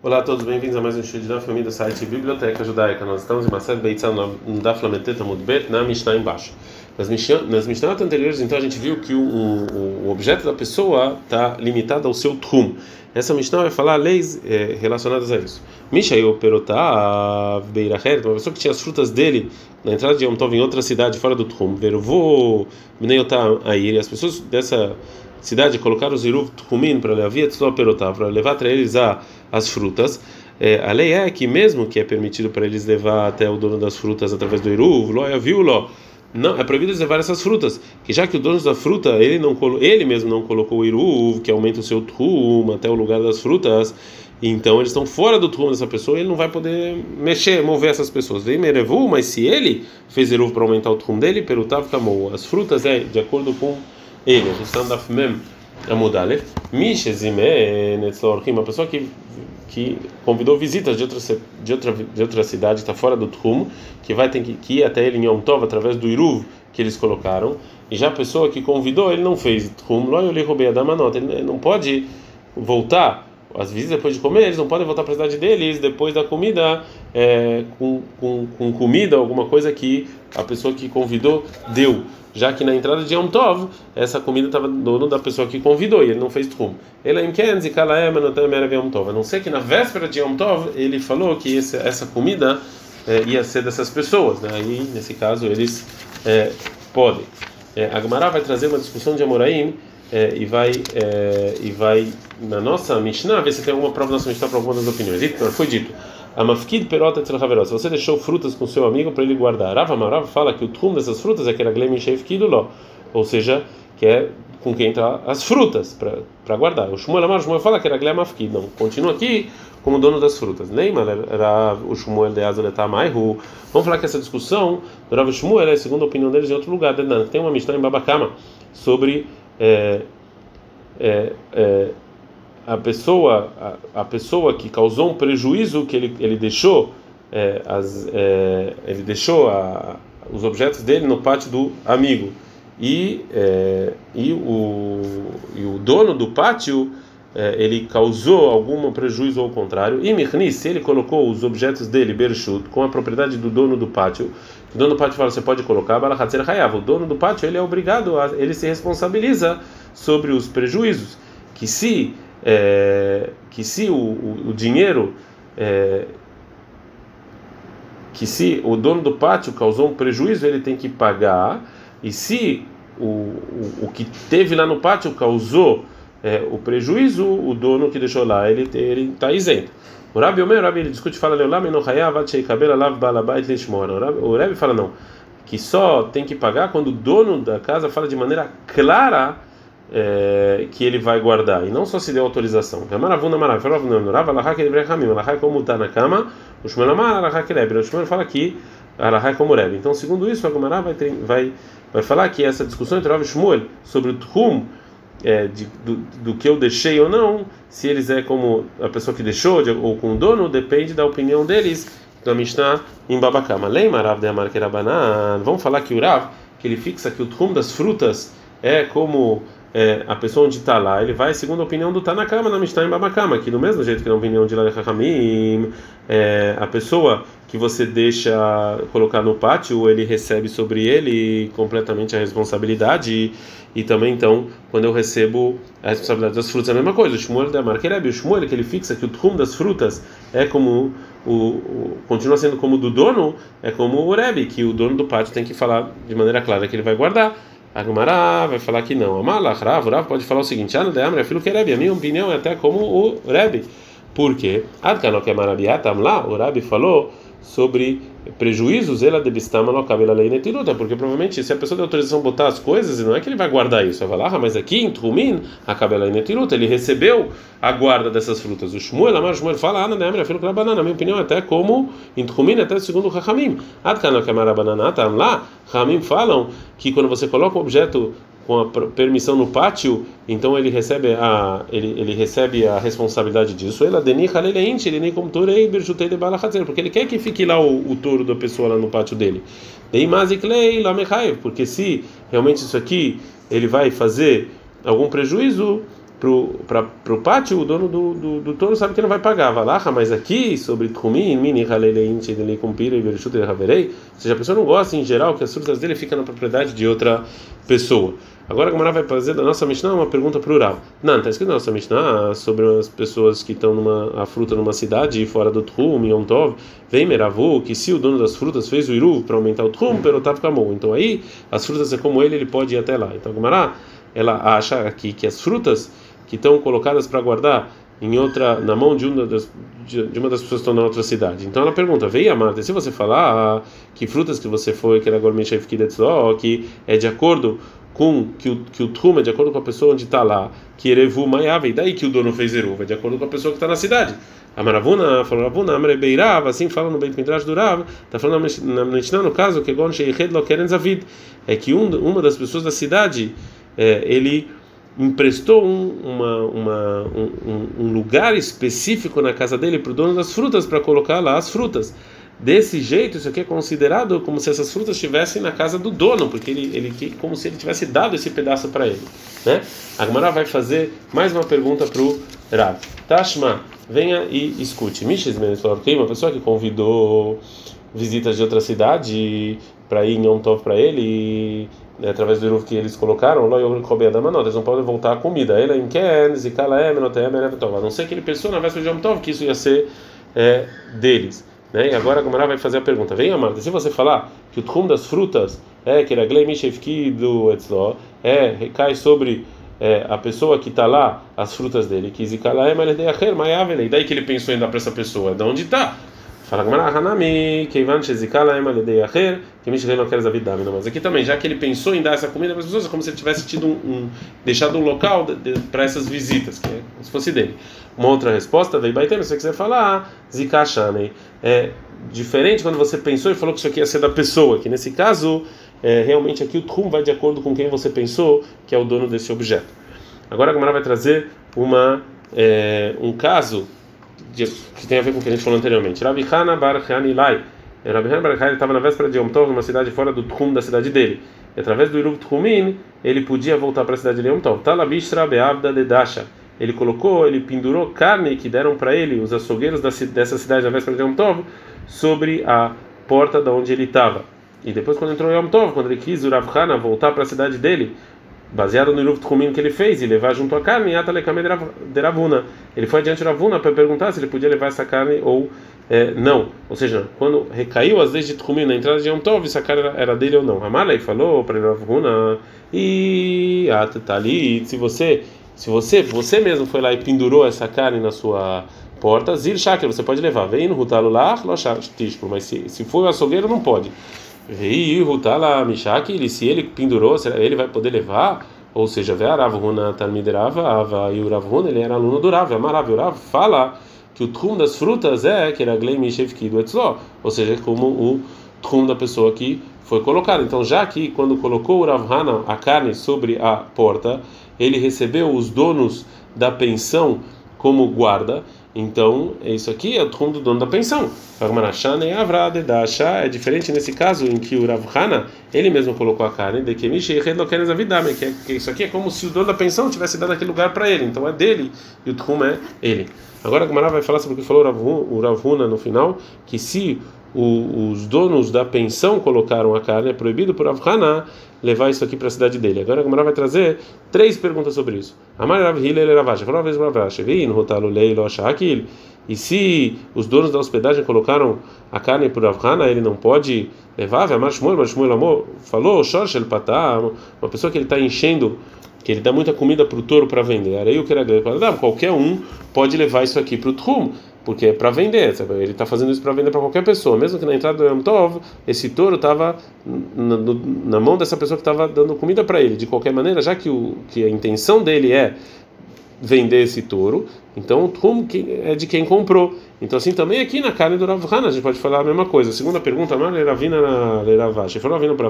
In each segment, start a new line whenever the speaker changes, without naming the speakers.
Olá a todos, bem-vindos a mais um estudo da família do site Biblioteca Judaica. Nós estamos em Marcelo Beitzal no Daf Lameteta Mudbet, na Mishnah embaixo. Nas, Mishnah, nas Mishnahot anteriores, então, a gente viu que o, o, o objeto da pessoa está limitado ao seu trum. Essa Mishnah vai falar leis é, relacionadas a isso. Mishayu Perotá Beirachet, uma pessoa que tinha as frutas dele na entrada de Yom Tov em outra cidade fora do trum. Vervô Bneiotá Air, as pessoas dessa cidade colocaram os iruv tchumin para levar para eles a, as frutas. É, a lei é que mesmo que é permitido para eles levar até o dono das frutas através do iruv loia viu lo não é proibido eles levar essas frutas. Que já que o dono da fruta ele não ele mesmo não colocou o iruv que aumenta o seu trum até o lugar das frutas então eles estão fora do trum dessa pessoa ele não vai poder mexer mover essas pessoas. Vem merevu mas se ele fez iruv para aumentar o trum dele perutav kamou as frutas é de acordo com ele, a gente está andando mem amudale, mishezime netzlorchim, uma pessoa que que convidou visitas de outra de outra de outra cidade, está fora do Trum, que vai ter que, que ir até ele em Yom Tov através do Iruv que eles colocaram, e já a pessoa que convidou ele não fez Trum, lo eu lhe roubei a damanota, ele não pode voltar as visitas depois de comer, eles não podem voltar para a cidade deles depois da comida é, com, com, com comida, alguma coisa que a pessoa que convidou deu já que na entrada de Yom Tov, essa comida estava no dono da pessoa que convidou e ele não fez trum. Ele em Kalaem Yom Tov. A não ser que na véspera de Yom Tov ele falou que esse, essa comida é, ia ser dessas pessoas, né? Aí nesse caso eles é, podem. É, a Gemara vai trazer uma discussão de Amoraim é, e vai e vai na nossa Mishnah ver se tem alguma prova na nossa Mishnah para alguma das opiniões. Foi dito. A mafkid perota Se você deixou frutas com seu amigo para ele guardar. Rava Marav fala que o trum dessas frutas é que era glem ló, ou seja, que é com quem está as frutas para guardar. O Shmuel Amar, Shmuel fala que era glem mafkid. Não, continua aqui como dono das frutas. Neymar era o Shmuel de Azaletamayu. Vamos falar que essa discussão do Rav Shmuel é segundo a opinião deles em outro lugar. Tem uma Mishnah em Babacama sobre é, é, é, a pessoa a, a, pessoa que causou um prejuízo que ele, ele deixou é, as, é, ele deixou a, os objetos dele no pátio do amigo. E é, e, o, e o dono do pátio é, ele causou algum prejuízo ao contrário. E Mirni, se ele colocou os objetos dele Bershut com a propriedade do dono do pátio o dono do pátio fala você pode colocar o dono do pátio ele é obrigado a, ele se responsabiliza sobre os prejuízos que se é, que se o, o, o dinheiro é, que se o dono do pátio causou um prejuízo ele tem que pagar. E se o, o, o que teve lá no pátio causou é, o prejuízo o dono que deixou lá ele ele está isento. O Rabi Omer, o Rabi ele discute fala o Rabi fala não que só tem que pagar quando o dono da casa fala de maneira clara é, que ele vai guardar e não só se deu autorização. Maravuna maravilha, Rava Alahá que ele Hamim, Alahá como está na cama, o Shmuel Amar Alahá que O fala Alahá como. Então, segundo isso, a Gemara vai, vai, vai falar que essa discussão entre Rav e Shmuel sobre o Tchum, é, de, do, do, que eu deixei ou não, se eles é como a pessoa que deixou de, ou com o dono, depende da opinião deles da Mishnah em Babakama. Leima Rav de Amar Vamos falar que o Rav, que ele fixa que o Tchum das frutas é como é, a pessoa onde está lá, ele vai segundo a opinião do Tanakama na Mishnah em Babakama, que do mesmo jeito que na opinião de Lalechachamim, é, a pessoa que você deixa colocar no pátio, ele recebe sobre ele completamente a responsabilidade e, e também então, quando eu recebo a responsabilidade das frutas, é a mesma coisa. O Shmuel da Marquerebe, o Shmuel que ele fixa que o trum das frutas é como o, o, continua sendo como do dono, é como o Rebbe, que o dono do pátio tem que falar de maneira clara que ele vai guardar. A Gemara vai falar que não. Amalach, Rav, Rav pode falar o seguinte: Ah, não é filho que é Rebbe. A minha opinião é até como o Rebbe. Por quê? Adkanok Amarabiatam lá, o Rebbe falou sobre prejuízos, ela debistama no cabelo lei netiruta, porque provavelmente se a pessoa tem autorização botar as coisas, não é que ele vai guardar isso, vai falar, ah, mas aqui em Trumin, a cabela netiruta, ele recebeu a guarda dessas frutas. O Shmuel, a Shmuel fala, ah, não é filho que banana, na minha opinião, até como em Trumin, até segundo o Rahamim. Adkana kamara banana, tá lá, Rahamim falam que quando você coloca o objeto com a permissão no pátio, então ele recebe a ele, ele recebe a responsabilidade disso. Ela ele nem como de porque ele quer que fique lá o, o touro da pessoa lá no pátio dele. Porque se realmente isso aqui ele vai fazer algum prejuízo, para o pátio, o dono do, do, do, touro sabe que não vai pagar. Valacha, mas aqui, sobre Tchumim, Mini, Halelein, Tchedele, Kumpira e Verchuta Haverei, ou seja, a pessoa não gosta em geral que as frutas dele ficam na propriedade de outra pessoa. Agora a Gamara vai fazer da nossa Mishnah uma pergunta plural. Não, está escrito na nossa Mishnah sobre as pessoas que estão numa a fruta numa cidade fora do Tchum, Yom Tov, vem Meravu, que se o dono das frutas fez o Iru para aumentar o Tchum, Perotav Kamou. Então aí, as frutas é como ele, ele pode ir até lá. Então a Gamara, ela acha aqui que as frutas que estão colocadas para guardar em outra na mão de uma das de, uma das pessoas que estão na outra cidade. Então ela pergunta: "Veia Marta, se você falar que frutas que você foi que era gourmet que é de acordo com que o que o trum é de acordo com a pessoa onde está lá, que erevu maiave, daí que o dono fez eruva, é de acordo com a pessoa que está na cidade. A Maravuna falou Ravuna, Amrebeirava, assim fala no Beit Midrash do Rav, está falando na Mishnah no caso que Gon Sheiched Lo Keren Zavid, é que um, uma das pessoas da cidade é, ele emprestou um, uma, uma, um, um, lugar específico na casa dele para o dono das frutas para colocar lá as frutas. Desse jeito, isso aqui é considerado como se essas frutas estivessem na casa do dono, porque ele, ele como se ele tivesse dado esse pedaço para ele. Né? A Gemara vai fazer mais uma pergunta para o Rav. Tashma, venha e escute. Mishes falou que uma pessoa que convidou visitas de outra cidade para ir em Yom Tov para ele e né, através do Iruv que eles colocaram, eles não podem voltar a comida. Ele em Ken, Zikalaem, Notem, A não ser que ele pensou na véspera de Yom Tov que isso ia ser é, deles. Né? E agora a Gomara vai fazer a pergunta: Vem, Amada, se você falar que o trum das frutas é que Raglei Mishevki do Etzló é, recai sobre é, a pessoa que está lá, as frutas dele, que Zikalaem, e daí que ele pensou dar para essa pessoa, de onde está? Fala Hanami, Keivan Shezikala Ema Ledei Acher, que Mishlei não quer Zavidami. Mas aqui também, já que ele pensou em dar essa comida para as pessoas, é como se ele tivesse tido um, um deixado um local para essas visitas, que é como se fosse dele. Uma outra resposta, veio Baitem, se você quiser falar, Zikashane. É diferente quando você pensou e falou que isso aqui ia ser da pessoa, que nesse caso, é, realmente aqui o Trum vai de acordo com quem você pensou que é o dono desse objeto. Agora a Gamara vai trazer uma, é, um caso que tem a ver com o que a gente falou anteriormente. Rabi Hana Bar Hanilai. Rabi Hana Bar Hanilai estava na véspera de Yom Tov, numa cidade fora do Tchum da cidade dele. E através do Iruv Tchumin, ele podia voltar para a cidade de Yom Tov. Talabishra Beabda de Dasha. Ele colocou, ele pendurou carne que deram para ele, os açougueiros dessa cidade na véspera de Yom Tov, sobre a porta da onde ele estava. E depois, quando entrou Yom Tov, quando ele quis, o Rav Hana voltar para a cidade dele, baseado no Iruv Tchumin que ele fez, e levar junto a carne, de Ravuna. Ele foi adiante de Ravuna para perguntar se ele podia levar essa carne ou é, não. Ou seja, quando recaiu as leis de Tchumin na entrada de Yom Tov, essa carne era dele ou não. Amalei falou para Ravuna, e ah, tá ali, se você, se você, você mesmo foi lá e pendurou essa carne na sua porta, Zir Shaker, você pode levar. Vem no Rutalo lá, mas se, se for o açougueiro, não pode. Rei Rutala Mishaki, se ele pendurou, será ele vai poder levar? Ou seja, vê Aravuna Talmiderava, Ava e o Ravuna, ele era aluno do Rav, Amarav, o Rav fala que o trum das frutas é que era Glei Mishevki do Etzó, ou seja, como o trum da pessoa que foi colocado. Então, já que quando colocou o Rav Hana a carne sobre a porta, ele recebeu os donos da pensão como guarda, então, isso aqui é o trum do dono da pensão. É diferente nesse caso em que o Rav Hana, ele mesmo colocou a carne, de que isso aqui é como se o dono da pensão tivesse dado aquele lugar para ele. Então é dele e o trum é ele. Agora a Gamara vai falar sobre o que falou o Rav Huna no final, que se o, os donos da pensão colocaram a carne, é proibido por Rav Hana levar isso aqui para a cidade dele. Agora a Gemara vai trazer três perguntas sobre isso. Uma vez aquilo. E se os donos da hospedagem colocaram a carne por Rav Hana, ele não pode levar? Amor, falou, uma pessoa que ele está enchendo que ele dá muita comida para o touro para vender. Era grande. Qualquer um pode levar isso aqui para o Trum porque é para vender, sabe? ele está fazendo isso para vender para qualquer pessoa, mesmo que na entrada do Yom Tov, esse touro estava na, na, mão dessa pessoa que estava dando comida para ele. De qualquer maneira, já que, o, que a intenção dele é vender esse touro, então o trum é de quem comprou. Então assim também aqui na carne do Rav Hana, a gente pode falar a mesma coisa. segunda pergunta, na falou para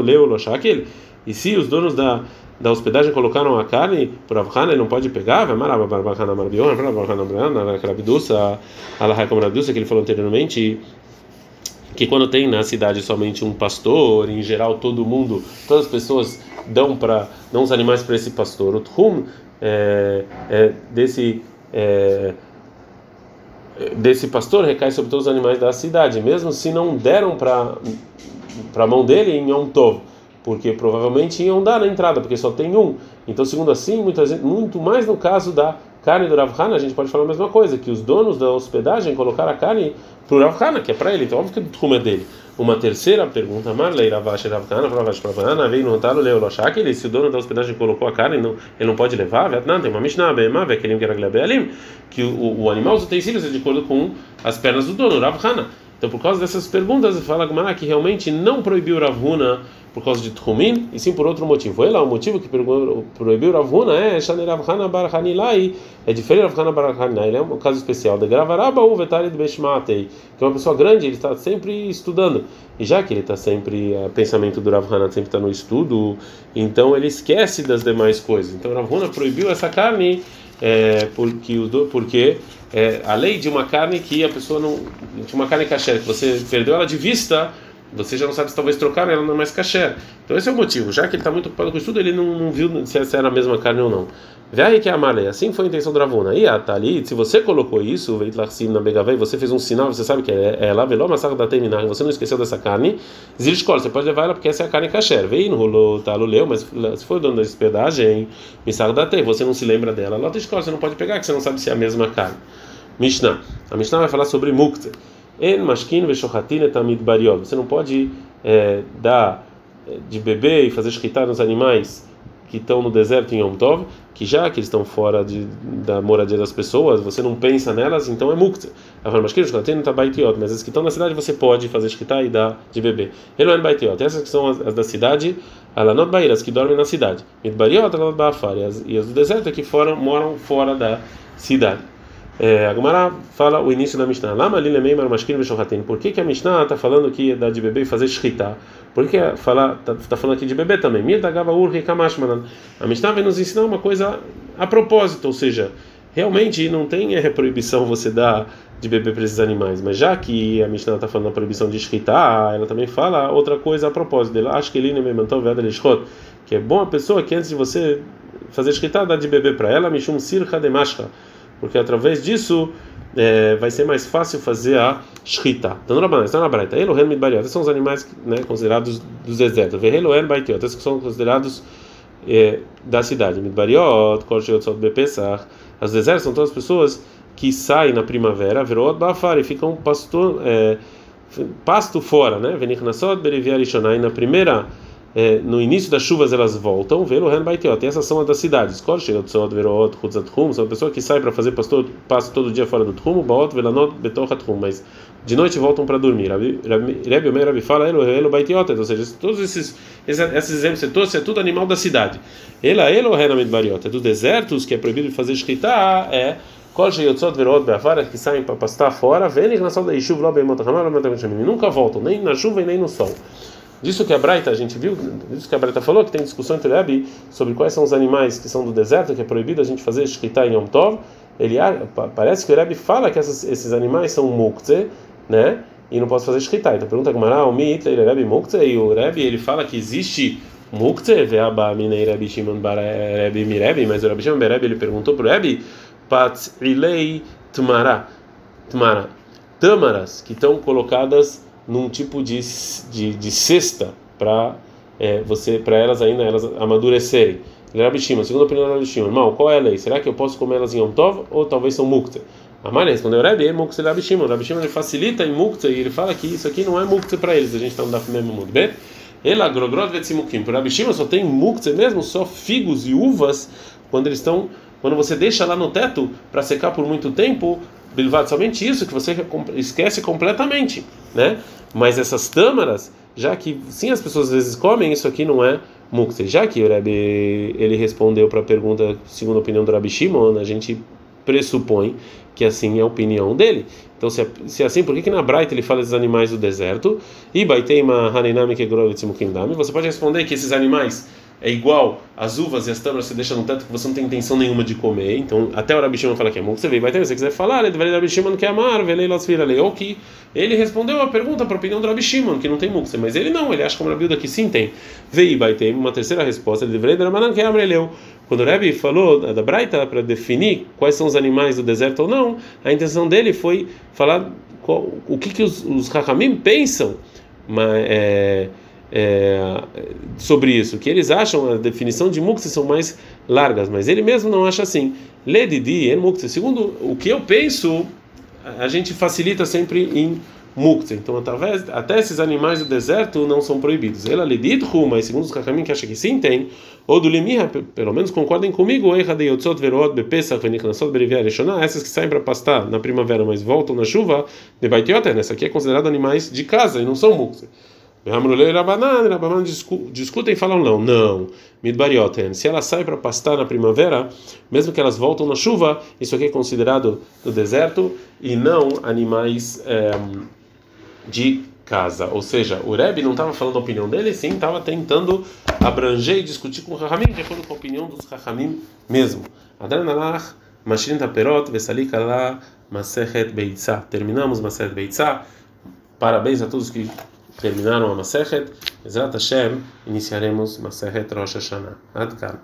leu loshakil. E se os donos da da hospedagem colocaram a carne por Avhana, ele não pode pegar, vai como que ele falou anteriormente, que quando tem na cidade somente um pastor, em geral todo mundo, todas as pessoas dão para dão os animais para esse pastor. O Tchum é, é, desse é, desse pastor recai sobre todos os animais da cidade, mesmo se não deram para para a mão dele em Yom Tov, porque provavelmente iam dar na entrada, porque só tem um. Então, segundo assim, muitas, muito mais no caso da carne do Rav Hana, a gente pode falar a mesma coisa, que os donos da hospedagem colocaram a carne para o Rav Hana, que é para ele, então óbvio que o é dele. Uma terceira pergunta, Marlei Ravash Rav Hana, Ravash Pravana, veio no talo Leo Loshak, ele, se o dono da hospedagem colocou a carne, não, ele não pode levar, não, tem uma Mishnah, Bema, Vekelim Keraglebealim, que o, o animal, os utensílios, é de acordo com as pernas do dono, Rav Hana. Então, por causa dessas perguntas, fala Gmará que realmente não proibiu Ravuna por causa de Tchumin, e sim por outro motivo. Ele, o motivo que proibiu Ravuna é Shaneravhana Barhanilai, é diferente Ravhana Barhanilai, ele é um caso especial. De Gravaraba o Vetari de Beshmatei, que é uma pessoa grande, ele está sempre estudando. E já que ele está sempre, o pensamento do Ravhana sempre está no estudo, então ele esquece das demais coisas. Então, Ravuna proibiu essa carne é, porque, porque é, a lei de uma carne que a pessoa não. de uma carne kasher, que você perdeu ela de vista, você já não sabe se talvez trocar, ela não é mais kasher. Então esse é o motivo. Já que ele está muito ocupado com estudo, ele não, não viu se essa era a mesma carne ou não. Vê que é a lei. Assim foi a intenção do Ravuna. E a Tali, se você colocou isso, Veitlarsim na Begavei, você fez um sinal, você sabe que é lá, veló, mas da terminar, você não esqueceu dessa carne, Zilishkol, você pode levar ela porque essa é a carne kasher. Veio no rolo talo leu, mas se for dono da hospedagem, Missar da você não se lembra dela. Lota escola, você não pode pegar, que você não sabe se é a mesma carne. Mishnah. A Mishnah vai falar sobre mukta. En mashkin. Você não pode é, dar é, de beber e fazer escritar nos animais que estão no deserto em Yom Tov, que já que eles estão fora de, da moradia das pessoas, você não pensa nelas, então é mukta. Mas as que estão na cidade você pode fazer escritar e dar de beber. Eloen baitiot. Essas que são as, as da cidade, alanot bairas, que dormem na cidade. Midbariot, alanot. E as do deserto é que foram, moram fora da cidade. É, a Gemara fala o início da Mishnah. Lama lilemeimar mashkin veshohatin. Por que, que a Mishnah está falando que dá de beber e fazer shkita? Por que está tá falando aqui de beber também? A Mishnah vem nos ensinar uma coisa a propósito, ou seja, realmente não tem é, proibição você dar de beber para esses animais, mas já que a Mishnah está falando a proibição de shkita, ela também fala outra coisa a propósito dele. Acho que ele que é bom a pessoa que antes de você fazer shkita dá de beber para ela, mishum sircha de mashka porque através disso é, vai ser mais fácil fazer a shkita. Então, na está na braita. Elohen midbariot. Esses são os animais né, considerados dos desertos. Vehelohen baitiot. Esses são considerados é, da cidade. Midbariot, korcheotzot bepesach. As desertos são todas as pessoas que saem na primavera, verot bafar, e ficam pasto, é, pasto fora, né? Venichnasot beriviarishonai. Na primeira é, no início das chuvas elas voltam, velo ren baitiot. E essas são as das cidades. São pessoas que saem para fazer pasto, pasto todo dia fora do tchum, baot, velanot, betochatchum, mas de noite voltam para dormir. Rebbe Omer Rabi fala, elo, elo baitiot, ou seja, todos esses, esses exemplos, todos, é tudo animal da cidade. Ela, elo, renamid bariot, é dos desertos que é proibido fazer escrita, é Kol sheyotzot verot be'afara que saem para pastar fora, vem na da Yishuv lo be'emot nunca voltam, nem na chuva e nem no sol. Disso que a Braita, a gente viu, disso que a Braita falou, que tem discussão entre Rebbe sobre quais são os animais que são do deserto, que é proibido a gente fazer shkita em Yom Tov. Ele, parece que o Rebbe fala que essas, esses animais são mukze, né? E não posso fazer shkita. Então pergunta como o mi Hitler Rebbe mukze, e o Rebbe ele fala que existe mukze, ve'aba minei Rebbe Shimon Rebbe mi Rebbe, mas o Rebbe Shimon bar Rebbe ele perguntou para o Rebbe, pat ilei tmara, tmara, tâmaras que estão colocadas num tipo de, de, de cesta para é, você para elas ainda elas amadurecerem. Rabi Shimon, segundo a opinião do Rabi mal, qual é a lei? Será que eu posso comer elas em Yom Tov ou talvez são mukta? Amalha respondeu Rabi, é mukta Rabi Shimon. Rabi Shimon ele facilita em mukta e ele fala que isso aqui não é mukta para eles, a gente está no Daf mesmo mundo. Bem? Ela grogrod vetzimukim. Para Rabi Shimon só tem mukta mesmo, só figos e uvas quando eles estão quando você deixa lá no teto para secar por muito tempo, bilvat, somente isso que você esquece completamente, né? Mas essas tâmaras, já que sim as pessoas às vezes comem, isso aqui não é mukse. Já que o Rebbe, ele respondeu para a pergunta segundo a opinião do Rabi Shimon, a gente pressupõe que assim é a opinião dele. Então, se é, se é assim, por que, que na Braita ele fala dos animais do deserto? E Baiteima? Você pode responder que esses animais é igual as uvas e as tâmaras que você deixa no teto que você não tem intenção nenhuma de comer. Então, até o Rabi Shimon fala que é bom. Você vê, vai ter, se você quiser falar, ele deveria Rabi Shimon que é amar, velei las vira ou que ele respondeu a pergunta para a opinião do Rabi Shimon, que não tem mukse, mas ele não, ele acha como Rabi que sim tem. Veio, vai ter uma terceira resposta, ele deveria Rabanan que é amreleu. Quando o Rebbe falou da Braita para definir quais são os animais do deserto ou não, a intenção dele foi falar qual, o que, que os, os Hakamim pensam mas, é, é, sobre isso, que eles acham a definição de mukse são mais largas, mas ele mesmo não acha assim. Ledidi en mukse, segundo o que eu penso, a gente facilita sempre em mukse. Então, através, até esses animais do deserto não são proibidos. Ela lididhu, mas segundo os kakamim que acha que sim tem, ou do limira, pelo menos concordem comigo, essas que saem para pastar na primavera, mas voltam na chuva, de baitiote, essa aqui é considerado animais de casa e não são mukse. Ramrulei Rabanan, Rabanan discutem e falam não, não, Midbarioten. Se ela sai para pastar na primavera, mesmo que elas voltam na chuva, isso aqui é considerado do deserto e não animais é, de casa. Ou seja, o Rebbe não estava falando a opinião dele, sim, estava tentando abranger e discutir com o Rahamim, de acordo com a opinião dos Rahamim mesmo. Adranalach, Mashin Taperot, Vesalika lá, Masechet Beitzah. Terminamos Masechet Beitzah. Parabéns a todos que terminaram a Masechet. Ezrat Hashem, iniciaremos Masechet Rosh Hashanah. Adkan.